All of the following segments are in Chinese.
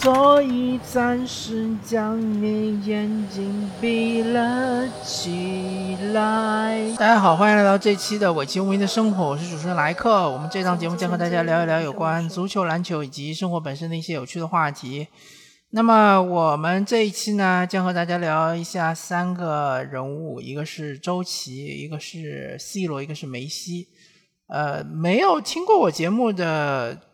所以暂时将你眼睛闭了起来。大家好，欢迎来到这期的伪球迷的生活，我是主持人莱克。我们这档节目将和大家聊一聊有关足球、篮球以及生活本身的一些有趣的话题。那么我们这一期呢，将和大家聊一下三个人物，一个是周琦，一个是 C 罗，一个是梅西。呃，没有听过我节目的。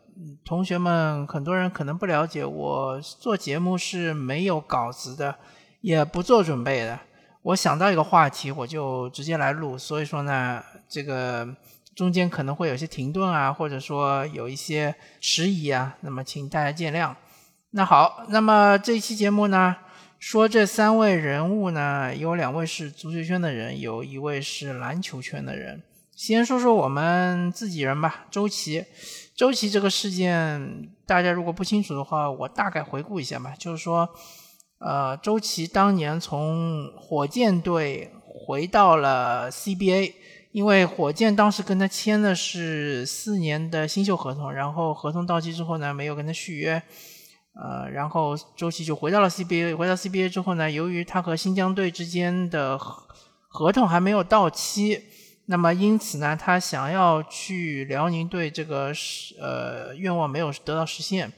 同学们，很多人可能不了解，我做节目是没有稿子的，也不做准备的。我想到一个话题，我就直接来录。所以说呢，这个中间可能会有些停顿啊，或者说有一些迟疑啊，那么请大家见谅。那好，那么这一期节目呢，说这三位人物呢，有两位是足球圈的人，有一位是篮球圈的人。先说说我们自己人吧，周琦。周琦这个事件，大家如果不清楚的话，我大概回顾一下吧。就是说，呃，周琦当年从火箭队回到了 CBA，因为火箭当时跟他签的是四年的新秀合同，然后合同到期之后呢，没有跟他续约，呃，然后周琦就回到了 CBA。回到 CBA 之后呢，由于他和新疆队之间的合同还没有到期。那么因此呢，他想要去辽宁队这个是呃愿望没有得到实现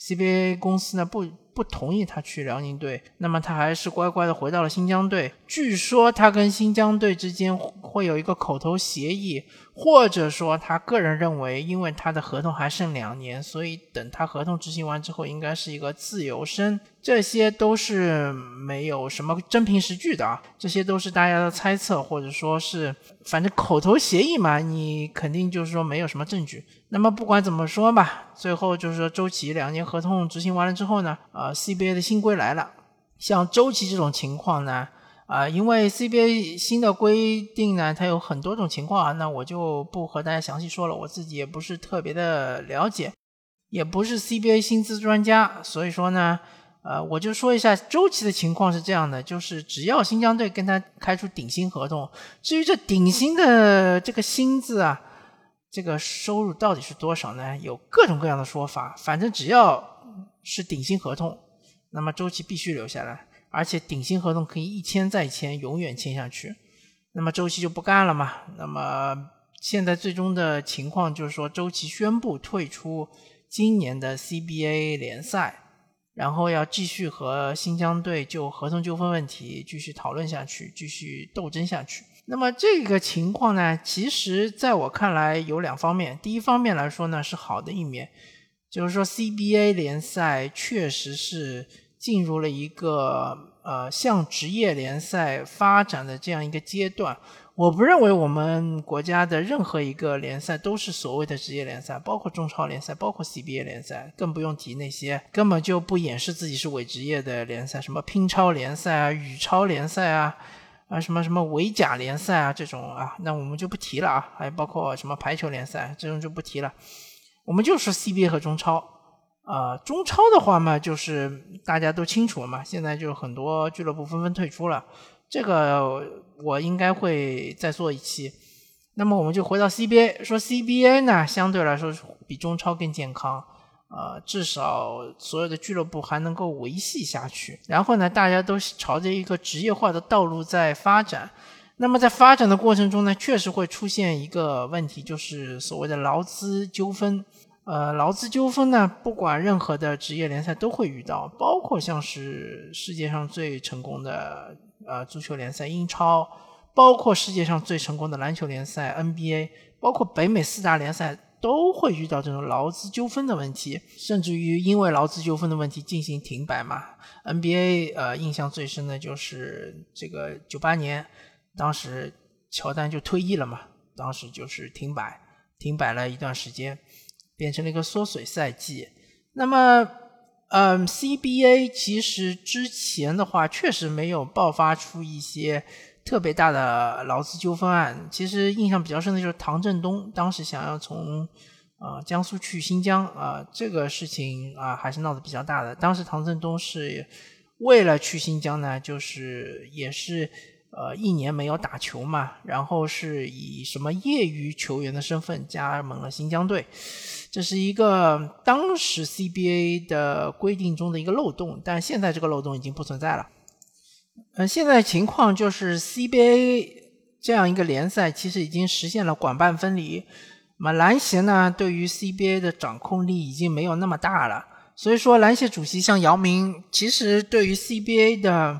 ，CBA 公司呢不不同意他去辽宁队，那么他还是乖乖的回到了新疆队。据说他跟新疆队之间会有一个口头协议。或者说，他个人认为，因为他的合同还剩两年，所以等他合同执行完之后，应该是一个自由身。这些都是没有什么真凭实据的啊，这些都是大家的猜测，或者说是反正口头协议嘛，你肯定就是说没有什么证据。那么不管怎么说吧，最后就是说周琦两年合同执行完了之后呢，啊，CBA 的新规来了，像周琦这种情况呢。啊，因为 CBA 新的规定呢，它有很多种情况啊，那我就不和大家详细说了，我自己也不是特别的了解，也不是 CBA 薪资专家，所以说呢，呃，我就说一下周琦的情况是这样的，就是只要新疆队跟他开出顶薪合同，至于这顶薪的这个薪资啊，这个收入到底是多少呢？有各种各样的说法，反正只要是顶薪合同，那么周琦必须留下来。而且顶薪合同可以一签再签，永远签下去。那么周琦就不干了嘛？那么现在最终的情况就是说，周琦宣布退出今年的 CBA 联赛，然后要继续和新疆队就合同纠纷问题继续讨论下去，继续斗争下去。那么这个情况呢，其实在我看来有两方面。第一方面来说呢，是好的一面，就是说 CBA 联赛确实是。进入了一个呃向职业联赛发展的这样一个阶段，我不认为我们国家的任何一个联赛都是所谓的职业联赛，包括中超联赛，包括 CBA 联赛，更不用提那些根本就不掩饰自己是伪职业的联赛，什么乒超联赛啊、羽超联赛啊、啊什么什么伪甲联赛啊这种啊，那我们就不提了啊，还包括什么排球联赛这种就不提了，我们就说 CBA 和中超。啊，中超的话嘛，就是大家都清楚了嘛，现在就很多俱乐部纷纷退出了，这个我应该会再做一期。那么我们就回到 CBA，说 CBA 呢，相对来说比中超更健康，呃，至少所有的俱乐部还能够维系下去。然后呢，大家都朝着一个职业化的道路在发展。那么在发展的过程中呢，确实会出现一个问题，就是所谓的劳资纠纷。呃，劳资纠纷呢，不管任何的职业联赛都会遇到，包括像是世界上最成功的呃足球联赛英超，包括世界上最成功的篮球联赛 NBA，包括北美四大联赛都会遇到这种劳资纠纷的问题，甚至于因为劳资纠纷的问题进行停摆嘛。NBA 呃，印象最深的就是这个九八年，当时乔丹就退役了嘛，当时就是停摆，停摆了一段时间。变成了一个缩水赛季。那么，嗯，CBA 其实之前的话确实没有爆发出一些特别大的劳资纠纷案。其实印象比较深的就是唐振东当时想要从啊江苏去新疆啊，这个事情啊还是闹得比较大的。当时唐振东是为了去新疆呢，就是也是呃一年没有打球嘛，然后是以什么业余球员的身份加盟了新疆队，这是一个当时 CBA 的规定中的一个漏洞，但现在这个漏洞已经不存在了。嗯，现在情况就是 CBA 这样一个联赛其实已经实现了管办分离，那么篮协呢对于 CBA 的掌控力已经没有那么大了。所以说，篮协主席像姚明，其实对于 CBA 的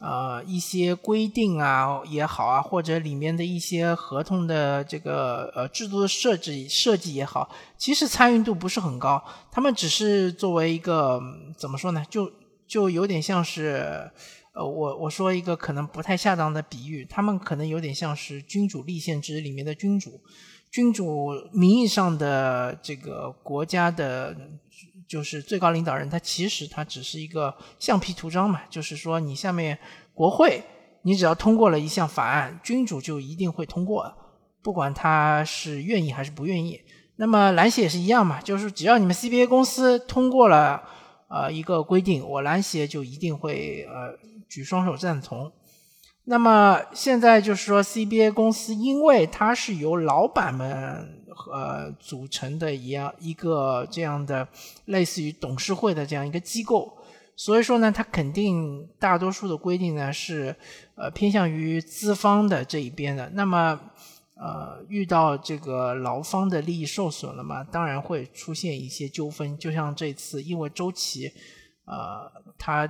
呃一些规定啊也好啊，或者里面的一些合同的这个呃制度的设置设计也好，其实参与度不是很高。他们只是作为一个怎么说呢？就就有点像是呃，我我说一个可能不太恰当的比喻，他们可能有点像是君主立宪制里面的君主，君主名义上的这个国家的。就是最高领导人，他其实他只是一个橡皮图章嘛。就是说，你下面国会，你只要通过了一项法案，君主就一定会通过，不管他是愿意还是不愿意。那么篮协也是一样嘛，就是只要你们 CBA 公司通过了呃一个规定，我篮协就一定会呃举双手赞同。那么现在就是说，CBA 公司因为它是由老板们呃组成的一样一个这样的类似于董事会的这样一个机构，所以说呢，它肯定大多数的规定呢是呃偏向于资方的这一边的。那么呃遇到这个劳方的利益受损了嘛，当然会出现一些纠纷。就像这次因为周琦呃他。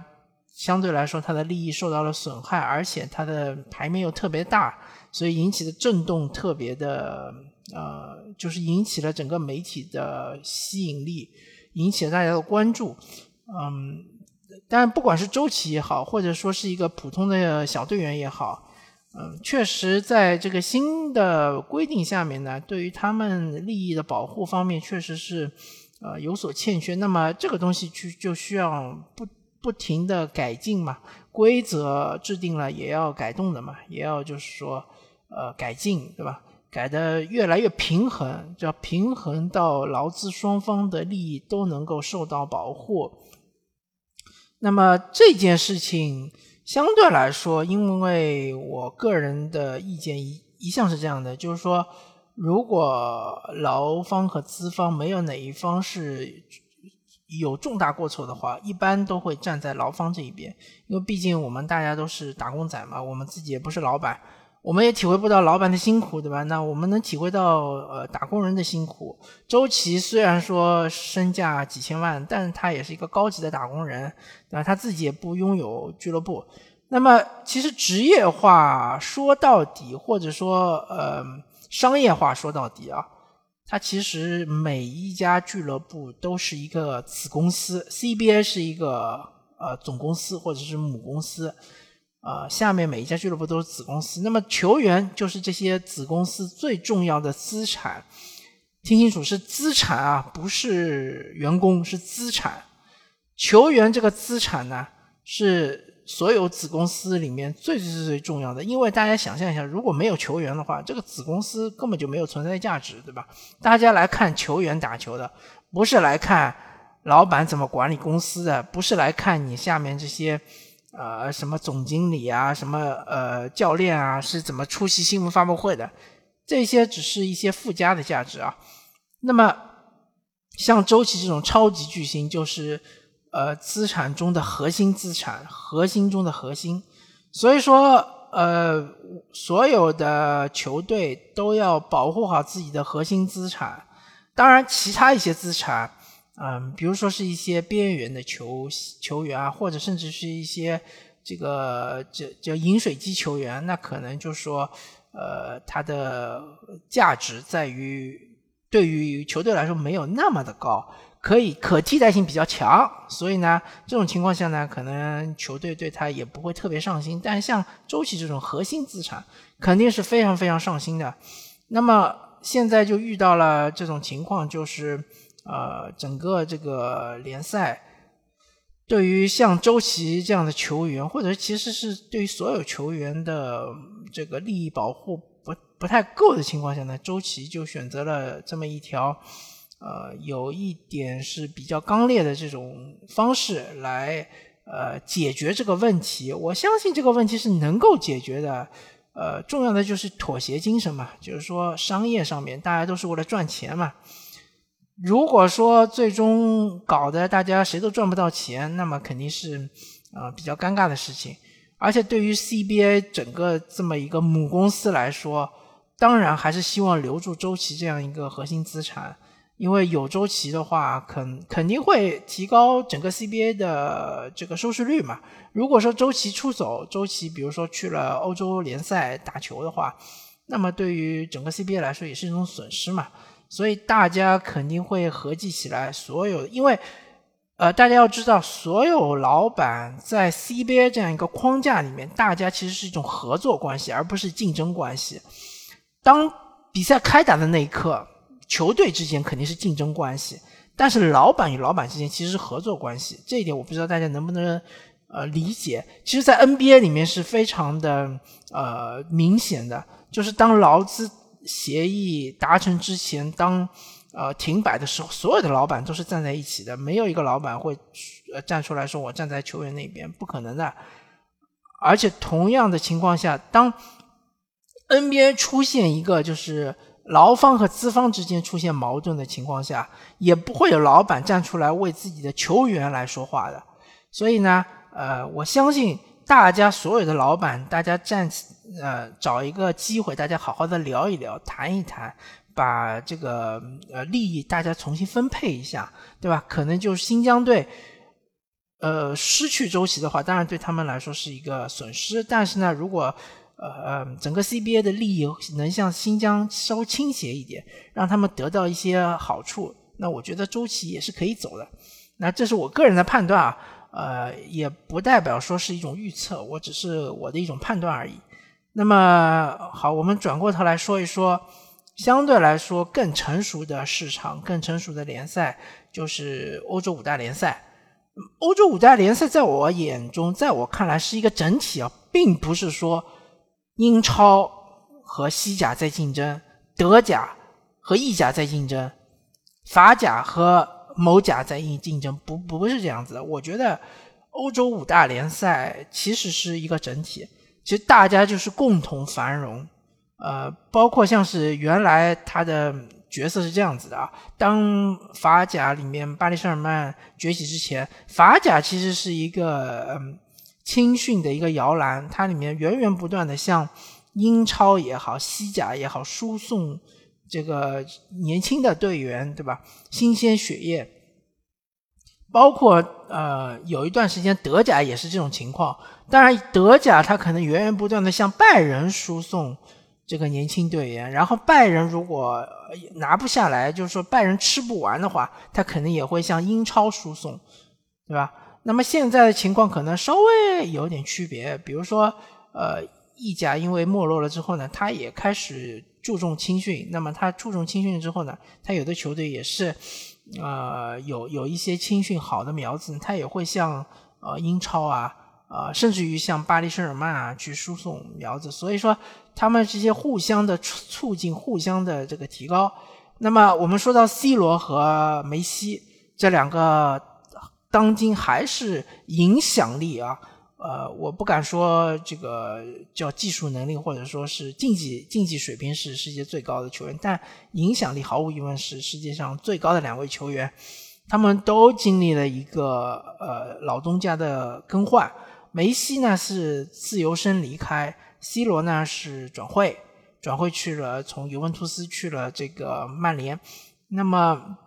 相对来说，它的利益受到了损害，而且它的牌面又特别大，所以引起的震动特别的，呃，就是引起了整个媒体的吸引力，引起了大家的关注。嗯，但不管是周琦也好，或者说是一个普通的小队员也好，嗯，确实在这个新的规定下面呢，对于他们利益的保护方面，确实是呃有所欠缺。那么这个东西去就需要不。不停的改进嘛，规则制定了也要改动的嘛，也要就是说，呃，改进，对吧？改的越来越平衡，叫平衡到劳资双方的利益都能够受到保护。那么这件事情相对来说，因为我个人的意见一一向是这样的，就是说，如果劳方和资方没有哪一方是。有重大过错的话，一般都会站在劳方这一边，因为毕竟我们大家都是打工仔嘛，我们自己也不是老板，我们也体会不到老板的辛苦，对吧？那我们能体会到呃打工人的辛苦。周琦虽然说身价几千万，但他也是一个高级的打工人，对吧？他自己也不拥有俱乐部。那么其实职业化说到底，或者说呃商业化说到底啊。它其实每一家俱乐部都是一个子公司，CBA 是一个呃总公司或者是母公司，呃，下面每一家俱乐部都是子公司。那么球员就是这些子公司最重要的资产，听清楚是资产啊，不是员工，是资产。球员这个资产呢是。所有子公司里面最最最最重要的，因为大家想象一下，如果没有球员的话，这个子公司根本就没有存在价值，对吧？大家来看球员打球的，不是来看老板怎么管理公司的，不是来看你下面这些呃什么总经理啊、什么呃教练啊是怎么出席新闻发布会的，这些只是一些附加的价值啊。那么像周琦这种超级巨星，就是。呃，资产中的核心资产，核心中的核心，所以说，呃，所有的球队都要保护好自己的核心资产。当然，其他一些资产，嗯，比如说是一些边缘的球球员啊，或者甚至是一些这个叫叫饮水机球员，那可能就说，呃，它的价值在于对于球队来说没有那么的高。可以可替代性比较强，所以呢，这种情况下呢，可能球队对他也不会特别上心。但像周琦这种核心资产，肯定是非常非常上心的。那么现在就遇到了这种情况，就是呃，整个这个联赛对于像周琦这样的球员，或者其实是对于所有球员的这个利益保护不不太够的情况下呢，周琦就选择了这么一条。呃，有一点是比较刚烈的这种方式来，呃解决这个问题。我相信这个问题是能够解决的。呃，重要的就是妥协精神嘛，就是说商业上面大家都是为了赚钱嘛。如果说最终搞得大家谁都赚不到钱，那么肯定是呃比较尴尬的事情。而且对于 CBA 整个这么一个母公司来说，当然还是希望留住周琦这样一个核心资产。因为有周琦的话，肯肯定会提高整个 CBA 的这个收视率嘛。如果说周琦出走，周琦比如说去了欧洲联赛打球的话，那么对于整个 CBA 来说也是一种损失嘛。所以大家肯定会合计起来，所有因为呃，大家要知道，所有老板在 CBA 这样一个框架里面，大家其实是一种合作关系，而不是竞争关系。当比赛开打的那一刻。球队之间肯定是竞争关系，但是老板与老板之间其实是合作关系。这一点我不知道大家能不能呃理解。其实，在 NBA 里面是非常的呃明显的，就是当劳资协议达成之前，当呃停摆的时候，所有的老板都是站在一起的，没有一个老板会呃站出来说我站在球员那边，不可能的。而且同样的情况下，当 NBA 出现一个就是。劳方和资方之间出现矛盾的情况下，也不会有老板站出来为自己的球员来说话的。所以呢，呃，我相信大家所有的老板，大家站，呃，找一个机会，大家好好的聊一聊，谈一谈，把这个呃利益大家重新分配一下，对吧？可能就是新疆队，呃，失去周琦的话，当然对他们来说是一个损失。但是呢，如果呃呃，整个 CBA 的利益能向新疆稍微倾斜一点，让他们得到一些好处，那我觉得周琦也是可以走的。那这是我个人的判断啊，呃，也不代表说是一种预测，我只是我的一种判断而已。那么好，我们转过头来说一说，相对来说更成熟的市场、更成熟的联赛，就是欧洲五大联赛。欧洲五大联赛在我眼中，在我看来是一个整体啊，并不是说。英超和西甲在竞争，德甲和意甲在竞争，法甲和某甲在竞竞争，不不是这样子的。我觉得欧洲五大联赛其实是一个整体，其实大家就是共同繁荣。呃，包括像是原来他的角色是这样子的啊，当法甲里面巴黎圣日耳曼崛起之前，法甲其实是一个嗯。青训的一个摇篮，它里面源源不断的向英超也好、西甲也好输送这个年轻的队员，对吧？新鲜血液，包括呃有一段时间德甲也是这种情况。当然，德甲它可能源源不断的向拜仁输送这个年轻队员，然后拜仁如果拿不下来，就是说拜仁吃不完的话，他肯定也会向英超输送，对吧？那么现在的情况可能稍微有点区别，比如说，呃，意甲因为没落了之后呢，他也开始注重青训。那么他注重青训之后呢，他有的球队也是，呃，有有一些青训好的苗子，他也会向呃英超啊，呃，甚至于向巴黎圣日耳曼啊去输送苗子。所以说，他们这些互相的促进，互相的这个提高。那么我们说到 C 罗和梅西这两个。当今还是影响力啊，呃，我不敢说这个叫技术能力或者说是竞技竞技水平是世界最高的球员，但影响力毫无疑问是世界上最高的两位球员。他们都经历了一个呃老东家的更换，梅西呢是自由身离开，C 罗呢是转会，转会去了从尤文图斯去了这个曼联，那么。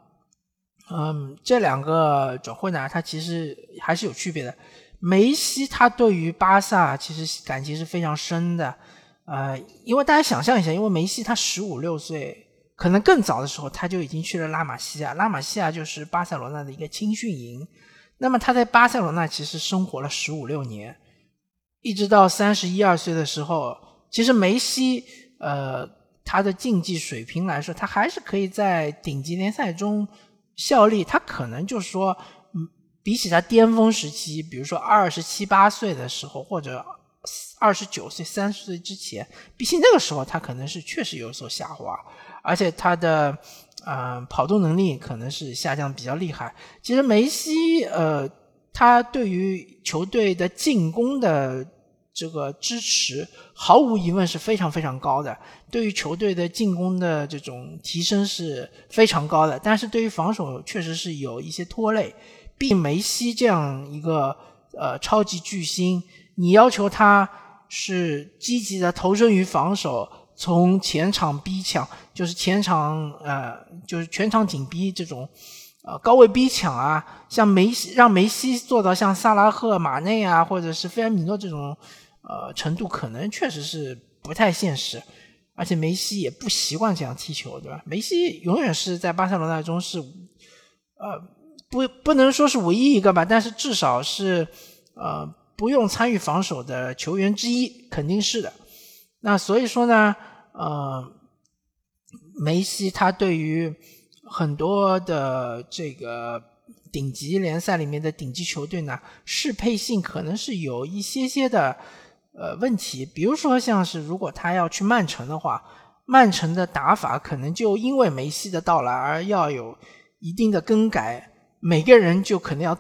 嗯，这两个转会呢，它其实还是有区别的。梅西他对于巴萨其实感情是非常深的，呃，因为大家想象一下，因为梅西他十五六岁，可能更早的时候他就已经去了拉玛西亚，拉玛西亚就是巴塞罗那的一个青训营。那么他在巴塞罗那其实生活了十五六年，一直到三十一二岁的时候，其实梅西呃他的竞技水平来说，他还是可以在顶级联赛中。效力，他可能就是说，比起他巅峰时期，比如说二十七八岁的时候，或者二十九岁、三十岁之前，比起那个时候，他可能是确实有所下滑，而且他的，呃，跑动能力可能是下降比较厉害。其实梅西，呃，他对于球队的进攻的这个支持，毫无疑问是非常非常高的。对于球队的进攻的这种提升是非常高的，但是对于防守确实是有一些拖累。并梅西这样一个呃超级巨星，你要求他是积极的投身于防守，从前场逼抢，就是前场呃就是全场紧逼这种。呃，高位逼抢啊，像梅西让梅西做到像萨拉赫、马内啊，或者是菲尔米诺这种，呃，程度可能确实是不太现实，而且梅西也不习惯这样踢球，对吧？梅西永远是在巴塞罗那中是，呃，不不能说是唯一一个吧，但是至少是呃不用参与防守的球员之一，肯定是的。那所以说呢，呃，梅西他对于。很多的这个顶级联赛里面的顶级球队呢，适配性可能是有一些些的呃问题。比如说，像是如果他要去曼城的话，曼城的打法可能就因为梅西的到来而要有一定的更改，每个人就可能要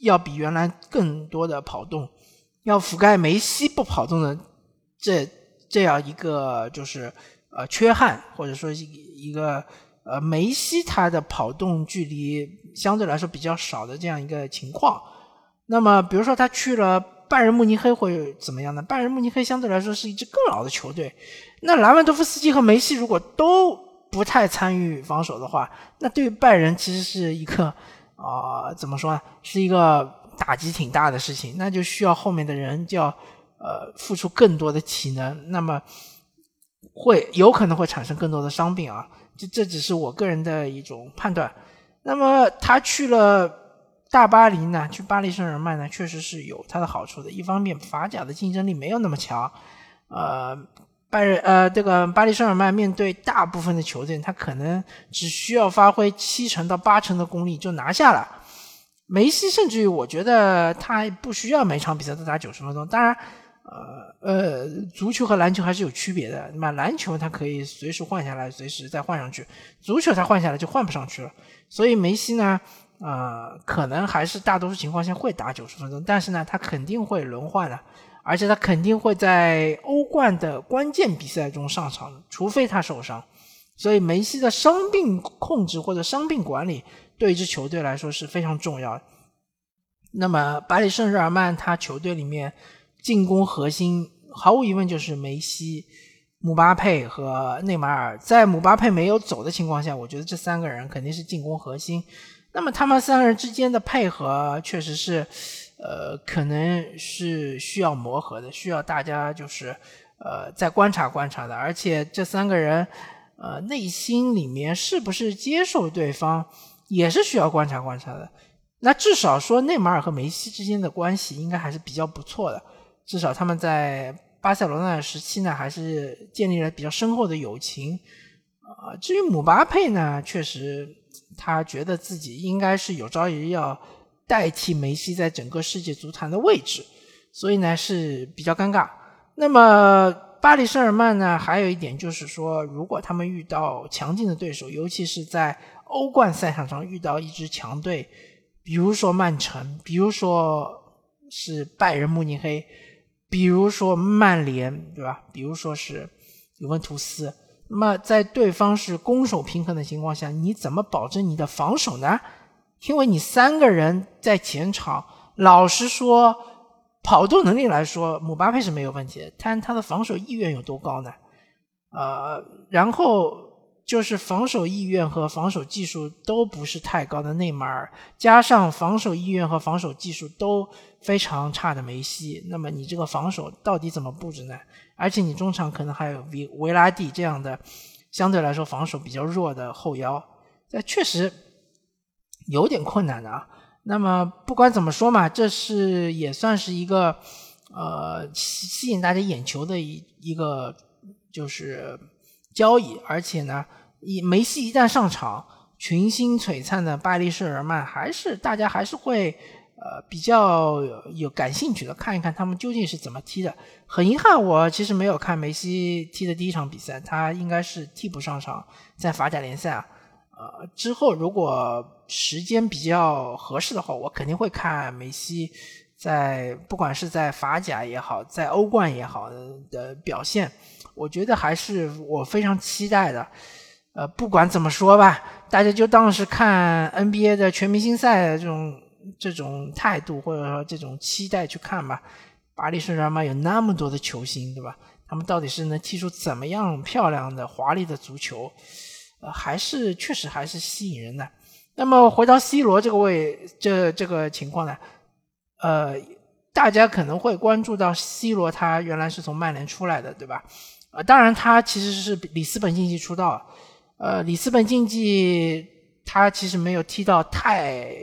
要比原来更多的跑动，要覆盖梅西不跑动的这这样一个就是呃缺憾，或者说一个。呃，梅西他的跑动距离相对来说比较少的这样一个情况，那么比如说他去了拜仁慕尼黑会怎么样呢？拜仁慕尼黑相对来说是一支更老的球队，那莱万多夫斯基和梅西如果都不太参与防守的话，那对拜仁其实是一个啊怎么说呢？是一个打击挺大的事情，那就需要后面的人就要呃付出更多的体能，那么会有可能会产生更多的伤病啊。这这只是我个人的一种判断。那么他去了大巴黎呢？去巴黎圣日耳曼呢？确实是有他的好处的。一方面，法甲的竞争力没有那么强。呃，拜仁呃，这个巴黎圣日耳曼面对大部分的球队，他可能只需要发挥七成到八成的功力就拿下了。梅西甚至于我觉得他不需要每场比赛都打九十分钟。当然。呃呃，足球和篮球还是有区别的。那么篮球它可以随时换下来，随时再换上去；足球它换下来就换不上去了。所以梅西呢，呃，可能还是大多数情况下会打九十分钟，但是呢，他肯定会轮换的，而且他肯定会在欧冠的关键比赛中上场，除非他受伤。所以梅西的伤病控制或者伤病管理对一支球队来说是非常重要的。那么巴黎圣日耳曼他球队里面。进攻核心毫无疑问就是梅西、姆巴佩和内马尔。在姆巴佩没有走的情况下，我觉得这三个人肯定是进攻核心。那么他们三个人之间的配合确实是，呃，可能是需要磨合的，需要大家就是呃再观察观察的。而且这三个人，呃，内心里面是不是接受对方，也是需要观察观察的。那至少说内马尔和梅西之间的关系应该还是比较不错的。至少他们在巴塞罗那时期呢，还是建立了比较深厚的友情。啊，至于姆巴佩呢，确实他觉得自己应该是有朝一日要代替梅西在整个世界足坛的位置，所以呢是比较尴尬。那么巴黎圣日耳曼呢，还有一点就是说，如果他们遇到强劲的对手，尤其是在欧冠赛场上遇到一支强队，比如说曼城，比如说是拜仁慕尼黑。比如说曼联，对吧？比如说是尤文图斯，那么在对方是攻守平衡的情况下，你怎么保证你的防守呢？因为你三个人在前场，老实说，跑动能力来说，姆巴佩是没有问题的，但他的防守意愿有多高呢？呃，然后。就是防守意愿和防守技术都不是太高的内马尔，加上防守意愿和防守技术都非常差的梅西，那么你这个防守到底怎么布置呢？而且你中场可能还有维维拉蒂这样的相对来说防守比较弱的后腰，那确实有点困难的啊。那么不管怎么说嘛，这是也算是一个呃吸引大家眼球的一一个就是交易，而且呢。一梅西一旦上场，群星璀璨的巴黎圣日耳曼还是大家还是会呃比较有感兴趣的，看一看他们究竟是怎么踢的。很遗憾，我其实没有看梅西踢的第一场比赛，他应该是替补上场在法甲联赛啊。呃，之后如果时间比较合适的话，我肯定会看梅西在不管是在法甲也好，在欧冠也好的表现，我觉得还是我非常期待的。呃，不管怎么说吧，大家就当是看 NBA 的全明星赛的这种这种态度，或者说这种期待去看吧。巴黎圣日耳曼有那么多的球星，对吧？他们到底是能踢出怎么样漂亮的、华丽的足球？呃，还是确实还是吸引人的。那么回到 C 罗这个位，这这个情况呢？呃，大家可能会关注到 C 罗，他原来是从曼联出来的，对吧？呃，当然他其实是里斯本竞技出道。呃，里斯本竞技他其实没有踢到太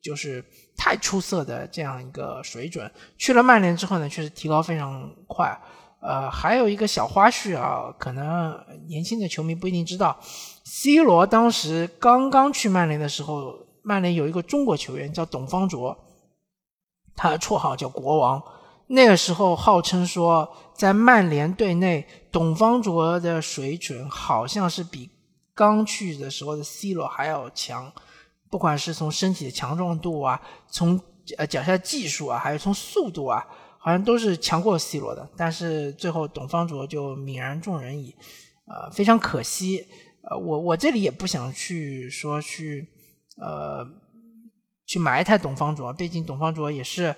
就是太出色的这样一个水准。去了曼联之后呢，确实提高非常快。呃，还有一个小花絮啊，可能年轻的球迷不一定知道，C 罗当时刚刚去曼联的时候，曼联有一个中国球员叫董方卓，他绰号叫国王。那个时候号称说，在曼联队内，董方卓的水准好像是比刚去的时候的 C 罗还要强，不管是从身体的强壮度啊，从呃脚下技术啊，还有从速度啊。好像都是强过 C 罗的，但是最后董方卓就泯然众人矣，呃，非常可惜。呃，我我这里也不想去说去，呃，去埋汰董方卓，毕竟董方卓也是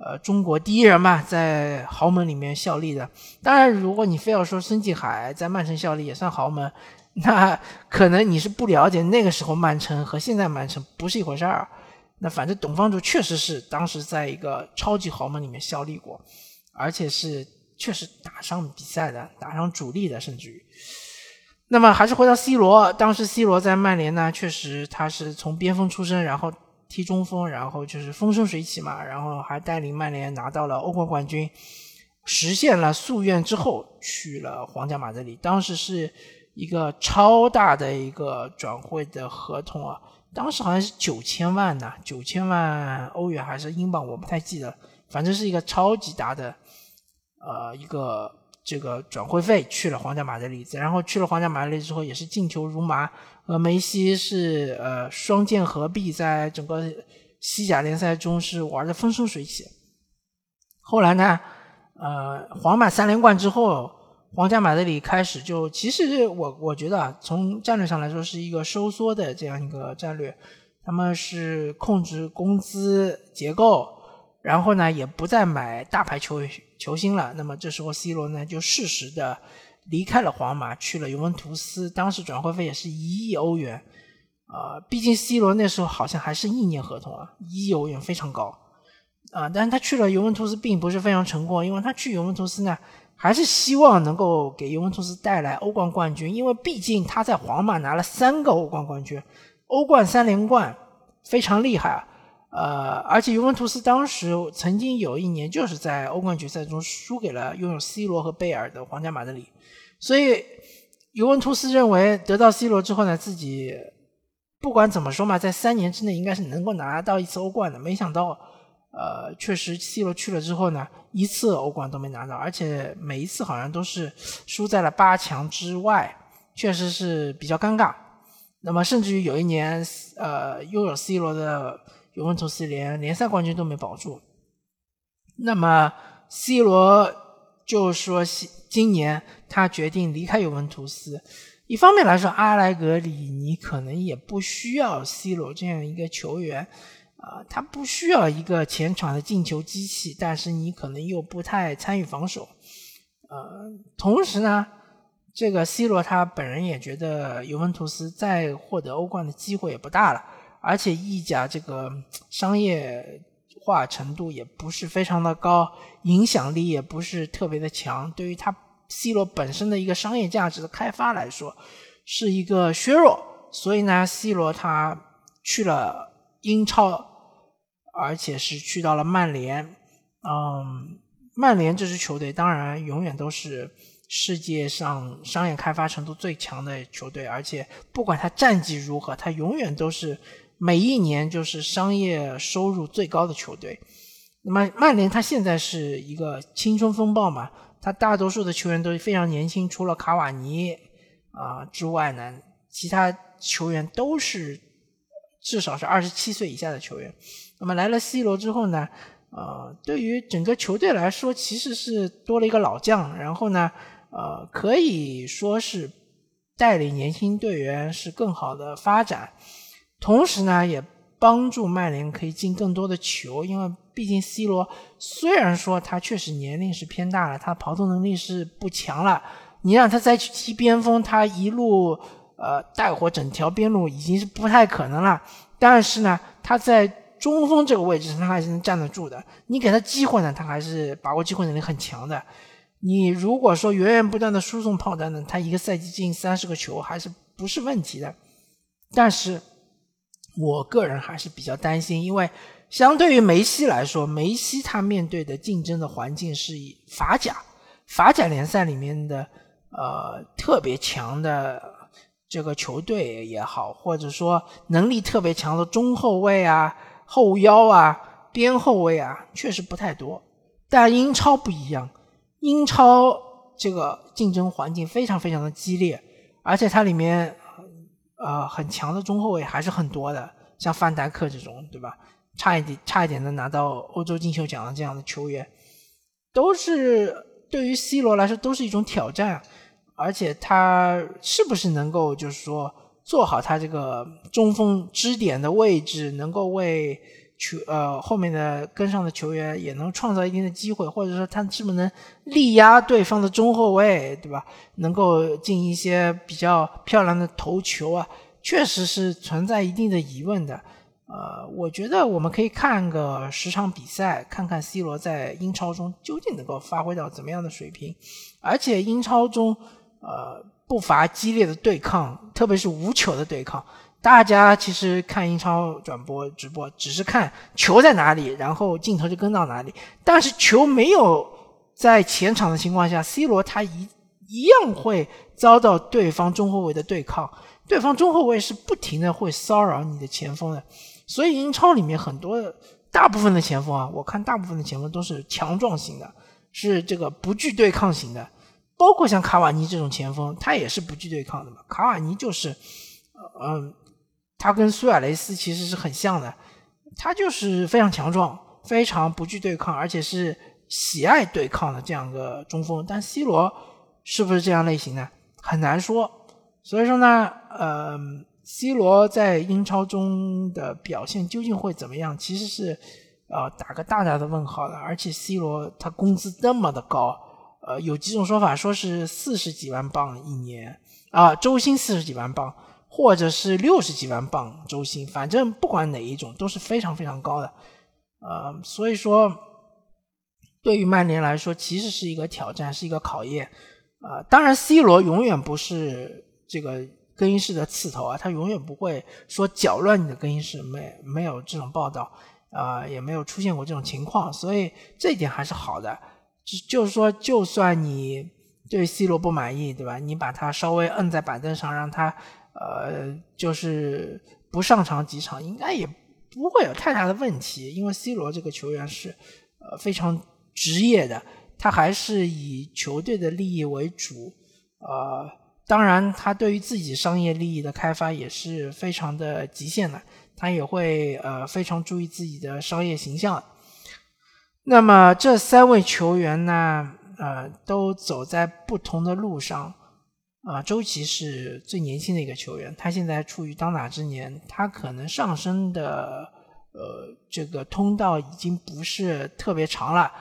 呃中国第一人嘛，在豪门里面效力的。当然，如果你非要说孙继海在曼城效力也算豪门，那可能你是不了解那个时候曼城和现在曼城不是一回事儿。那反正董方卓确实是当时在一个超级豪门里面效力过，而且是确实打上比赛的，打上主力的，甚至于。那么还是回到 C 罗，当时 C 罗在曼联呢，确实他是从边锋出身，然后踢中锋，然后就是风生水起嘛，然后还带领曼联拿到了欧冠冠军，实现了夙愿之后去了皇家马德里，当时是一个超大的一个转会的合同啊。当时好像是九千万呢，九千万欧元还是英镑，我不太记得，反正是一个超级大的，呃，一个这个转会费去了皇家马德里，然后去了皇家马德里之后也是进球如麻，和梅西是呃双剑合璧，在整个西甲联赛中是玩的风生水起。后来呢，呃，皇马三连冠之后。皇家马德里开始就，其实我我觉得啊，从战略上来说是一个收缩的这样一个战略，他们是控制工资结构，然后呢也不再买大牌球球星了。那么这时候 C 罗呢就适时的离开了皇马，去了尤文图斯，当时转会费也是一亿欧元，啊，毕竟 C 罗那时候好像还是一年合同啊，一亿欧元非常高，啊，但是他去了尤文图斯并不是非常成功，因为他去尤文图斯呢。还是希望能够给尤文图斯带来欧冠冠军，因为毕竟他在皇马拿了三个欧冠冠军，欧冠三连冠非常厉害。呃，而且尤文图斯当时曾经有一年就是在欧冠决赛中输给了拥有 C 罗和贝尔的皇家马德里，所以尤文图斯认为得到 C 罗之后呢，自己不管怎么说嘛，在三年之内应该是能够拿到一次欧冠的。没想到。呃，确实，C 罗去了之后呢，一次欧冠都没拿到，而且每一次好像都是输在了八强之外，确实是比较尴尬。那么，甚至于有一年，呃，拥有 C 罗的尤文图斯连联赛冠军都没保住。那么，C 罗就说，今年他决定离开尤文图斯。一方面来说，阿莱格里尼可能也不需要 C 罗这样一个球员。啊，他不需要一个前场的进球机器，但是你可能又不太参与防守。呃，同时呢，这个 C 罗他本人也觉得尤文图斯再获得欧冠的机会也不大了，而且意甲这个商业化程度也不是非常的高，影响力也不是特别的强，对于他 C 罗本身的一个商业价值的开发来说，是一个削弱。所以呢，C 罗他去了英超。而且是去到了曼联，嗯，曼联这支球队当然永远都是世界上商业开发程度最强的球队，而且不管他战绩如何，他永远都是每一年就是商业收入最高的球队。那么曼联他现在是一个青春风暴嘛，他大多数的球员都非常年轻，除了卡瓦尼啊之外呢，其他球员都是至少是二十七岁以下的球员。那么来了 C 罗之后呢，呃，对于整个球队来说，其实是多了一个老将，然后呢，呃，可以说是带领年轻队员是更好的发展，同时呢，也帮助曼联可以进更多的球，因为毕竟 C 罗虽然说他确实年龄是偏大了，他跑动能力是不强了。你让他再去踢边锋，他一路呃带火整条边路已经是不太可能了。但是呢，他在中锋这个位置，他还是能站得住的。你给他机会呢，他还是把握机会能力很强的。你如果说源源不断的输送炮弹呢，他一个赛季进三十个球还是不是问题的。但是，我个人还是比较担心，因为相对于梅西来说，梅西他面对的竞争的环境是以法甲，法甲联赛里面的。呃，特别强的这个球队也好，或者说能力特别强的中后卫啊、后腰啊、边后卫啊，确实不太多。但英超不一样，英超这个竞争环境非常非常的激烈，而且它里面呃很强的中后卫还是很多的，像范戴克这种，对吧？差一点差一点能拿到欧洲金球奖的这样的球员，都是对于 C 罗来说都是一种挑战。而且他是不是能够，就是说做好他这个中锋支点的位置，能够为球呃后面的跟上的球员也能创造一定的机会，或者说他是不是能力压对方的中后卫，对吧？能够进一些比较漂亮的头球啊，确实是存在一定的疑问的。呃，我觉得我们可以看个十场比赛，看看 C 罗在英超中究竟能够发挥到怎么样的水平，而且英超中。呃，不乏激烈的对抗，特别是无球的对抗。大家其实看英超转播直播，只是看球在哪里，然后镜头就跟到哪里。但是球没有在前场的情况下，C 罗他一一样会遭到对方中后卫的对抗。对方中后卫是不停的会骚扰你的前锋的。所以英超里面很多大部分的前锋啊，我看大部分的前锋都是强壮型的，是这个不惧对抗型的。包括像卡瓦尼这种前锋，他也是不惧对抗的嘛。卡瓦尼就是，嗯，他跟苏亚雷斯其实是很像的，他就是非常强壮，非常不惧对抗，而且是喜爱对抗的这样个中锋。但 C 罗是不是这样类型呢？很难说。所以说呢，嗯，C 罗在英超中的表现究竟会怎么样？其实是呃打个大大的问号的。而且 C 罗他工资那么的高。呃，有几种说法，说是四十几万镑一年啊，周薪四十几万镑，或者是六十几万镑周薪，反正不管哪一种都是非常非常高的。呃，所以说，对于曼联来说，其实是一个挑战，是一个考验。啊，当然，C 罗永远不是这个更衣室的刺头啊，他永远不会说搅乱你的更衣室，没没有这种报道啊，也没有出现过这种情况，所以这一点还是好的。就是说，就算你对 C 罗不满意，对吧？你把他稍微摁在板凳上，让他呃，就是不上场几场，应该也不会有太大的问题。因为 C 罗这个球员是呃非常职业的，他还是以球队的利益为主。呃，当然，他对于自己商业利益的开发也是非常的极限的，他也会呃非常注意自己的商业形象。那么这三位球员呢，呃，都走在不同的路上，啊，周琦是最年轻的一个球员，他现在处于当打之年，他可能上升的，呃，这个通道已经不是特别长了，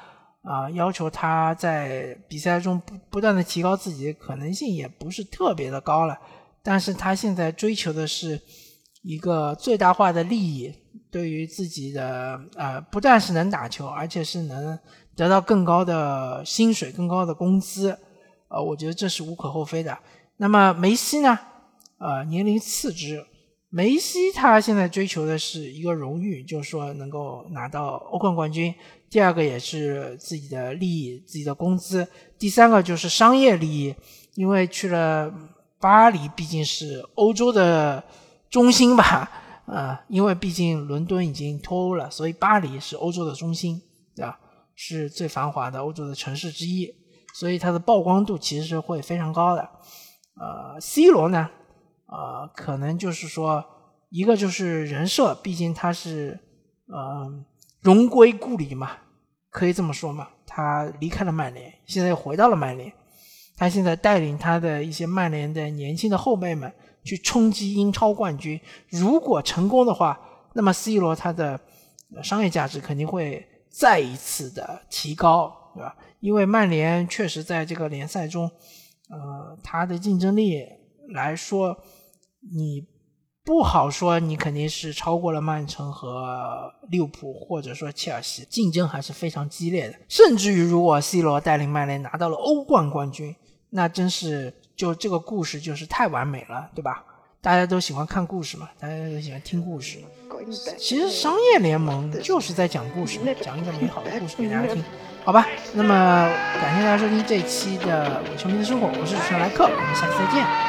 啊，要求他在比赛中不不断的提高自己的可能性也不是特别的高了，但是他现在追求的是一个最大化的利益。对于自己的呃，不但是能打球，而且是能得到更高的薪水、更高的工资，呃，我觉得这是无可厚非的。那么梅西呢？呃，年龄次之，梅西他现在追求的是一个荣誉，就是说能够拿到欧冠冠军。第二个也是自己的利益、自己的工资。第三个就是商业利益，因为去了巴黎，毕竟是欧洲的中心吧。啊，因为毕竟伦敦已经脱欧了，所以巴黎是欧洲的中心，对吧？是最繁华的欧洲的城市之一，所以它的曝光度其实是会非常高的。呃，C 罗呢，呃，可能就是说，一个就是人设，毕竟他是呃荣归故里嘛，可以这么说嘛。他离开了曼联，现在又回到了曼联，他现在带领他的一些曼联的年轻的后辈们去冲击英超冠军。如果成功的话，那么 C 罗他的商业价值肯定会再一次的提高，对吧？因为曼联确实在这个联赛中，呃，他的竞争力来说，你不好说，你肯定是超过了曼城和利物浦，或者说切尔西，竞争还是非常激烈的。甚至于，如果 C 罗带领曼联拿到了欧冠冠军，那真是就这个故事就是太完美了，对吧？大家都喜欢看故事嘛，大家都喜欢听故事。其实商业联盟就是在讲故事，讲一个美好的故事给大家听，好吧？那么感谢大家收听这期的我球迷的生活，我是主持人莱克，我们下期再见。